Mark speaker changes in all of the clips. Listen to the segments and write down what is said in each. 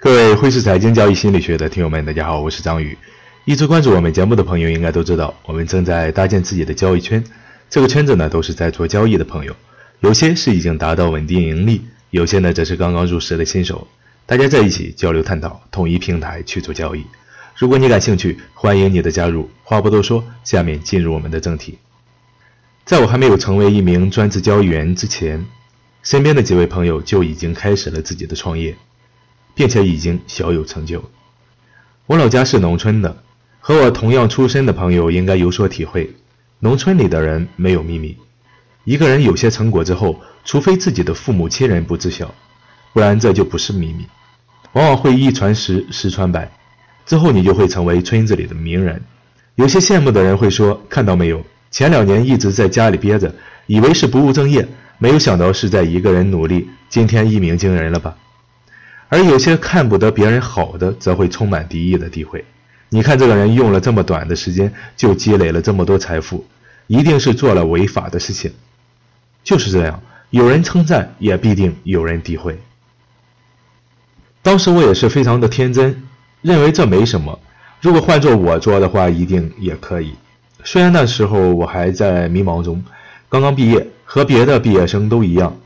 Speaker 1: 各位汇市财经交易心理学的听友们，大家好，我是张宇。一直关注我们节目的朋友应该都知道，我们正在搭建自己的交易圈。这个圈子呢，都是在做交易的朋友，有些是已经达到稳定盈利，有些呢则是刚刚入市的新手。大家在一起交流探讨，统一平台去做交易。如果你感兴趣，欢迎你的加入。话不多说，下面进入我们的正题。在我还没有成为一名专职交易员之前，身边的几位朋友就已经开始了自己的创业。并且已经小有成就。我老家是农村的，和我同样出身的朋友应该有所体会。农村里的人没有秘密，一个人有些成果之后，除非自己的父母亲人不知晓，不然这就不是秘密。往往会一传十，十传百，之后你就会成为村子里的名人。有些羡慕的人会说：“看到没有，前两年一直在家里憋着，以为是不务正业，没有想到是在一个人努力，今天一鸣惊人了吧？”而有些看不得别人好的，则会充满敌意的诋毁。你看这个人用了这么短的时间就积累了这么多财富，一定是做了违法的事情。就是这样，有人称赞，也必定有人诋毁。当时我也是非常的天真，认为这没什么。如果换做我做的话，一定也可以。虽然那时候我还在迷茫中，刚刚毕业，和别的毕业生都一样。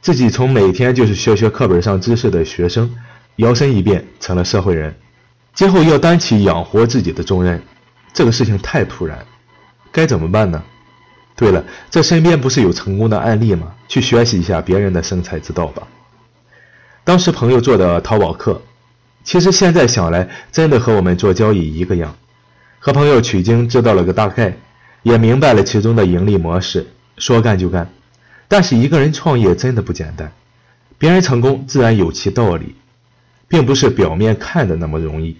Speaker 1: 自己从每天就是学学课本上知识的学生，摇身一变成了社会人，今后要担起养活自己的重任，这个事情太突然，该怎么办呢？对了，这身边不是有成功的案例吗？去学习一下别人的生财之道吧。当时朋友做的淘宝课，其实现在想来，真的和我们做交易一个样。和朋友取经，知道了个大概，也明白了其中的盈利模式，说干就干。但是一个人创业真的不简单，别人成功自然有其道理，并不是表面看的那么容易。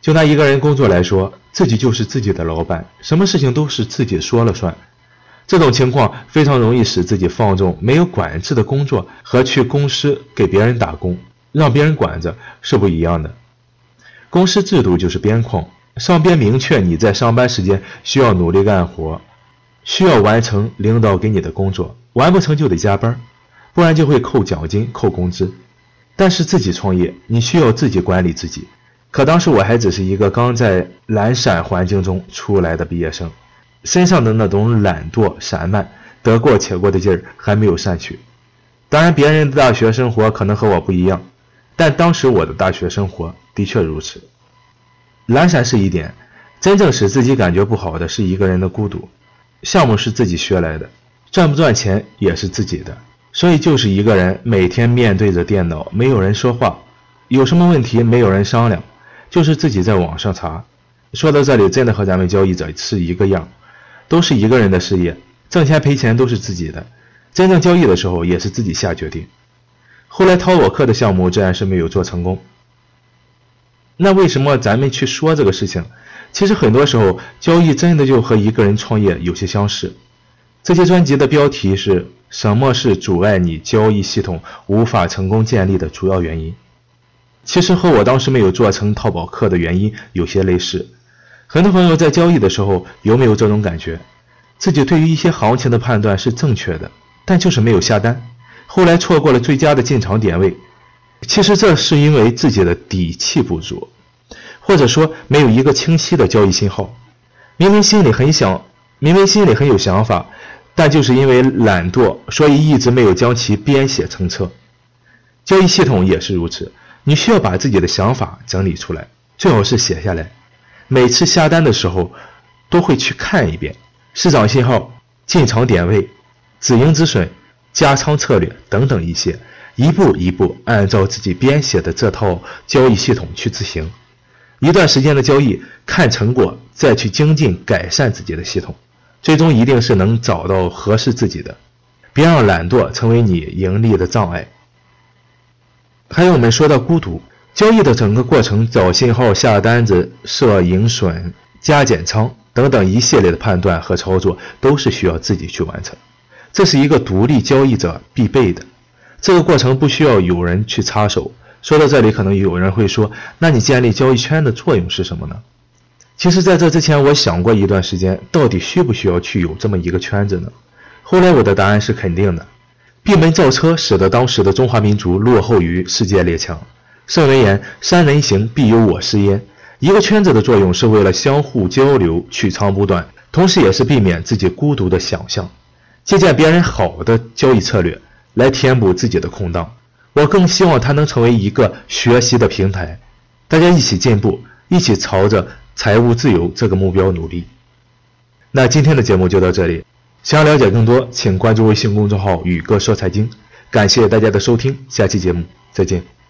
Speaker 1: 就拿一个人工作来说，自己就是自己的老板，什么事情都是自己说了算。这种情况非常容易使自己放纵没有管制的工作，和去公司给别人打工，让别人管着是不一样的。公司制度就是边框，上边明确你在上班时间需要努力干活。需要完成领导给你的工作，完不成就得加班，不然就会扣奖金、扣工资。但是自己创业，你需要自己管理自己。可当时我还只是一个刚在懒散环境中出来的毕业生，身上的那种懒惰、散漫、得过且过的劲儿还没有散去。当然，别人的大学生活可能和我不一样，但当时我的大学生活的确如此。懒散是一点，真正使自己感觉不好的是一个人的孤独。项目是自己学来的，赚不赚钱也是自己的，所以就是一个人每天面对着电脑，没有人说话，有什么问题没有人商量，就是自己在网上查。说到这里，真的和咱们交易者是一个样，都是一个人的事业，挣钱赔钱都是自己的，真正交易的时候也是自己下决定。后来淘我客的项目自然是没有做成功。那为什么咱们去说这个事情？其实很多时候，交易真的就和一个人创业有些相似。这些专辑的标题是什么是阻碍你交易系统无法成功建立的主要原因？其实和我当时没有做成淘宝客的原因有些类似。很多朋友在交易的时候有没有这种感觉？自己对于一些行情的判断是正确的，但就是没有下单，后来错过了最佳的进场点位。其实这是因为自己的底气不足。或者说没有一个清晰的交易信号，明明心里很想，明明心里很有想法，但就是因为懒惰，所以一直没有将其编写成册。交易系统也是如此，你需要把自己的想法整理出来，最好是写下来。每次下单的时候，都会去看一遍市场信号、进场点位、止盈止损、加仓策略等等一些，一步一步按照自己编写的这套交易系统去执行。一段时间的交易，看成果，再去精进改善自己的系统，最终一定是能找到合适自己的。别让懒惰成为你盈利的障碍。还有我们说到孤独，交易的整个过程，找信号、下单子、设盈损、加减仓等等一系列的判断和操作，都是需要自己去完成。这是一个独立交易者必备的，这个过程不需要有人去插手。说到这里，可能有人会说：“那你建立交易圈的作用是什么呢？”其实，在这之前，我想过一段时间，到底需不需要去有这么一个圈子呢？后来，我的答案是肯定的。闭门造车使得当时的中华民族落后于世界列强，圣人言：“三人行，必有我师焉。”一个圈子的作用是为了相互交流、取长补短，同时也是避免自己孤独的想象，借鉴别人好的交易策略来填补自己的空档。我更希望它能成为一个学习的平台，大家一起进步，一起朝着财务自由这个目标努力。那今天的节目就到这里，想要了解更多，请关注微信公众号“宇哥说财经”。感谢大家的收听，下期节目再见。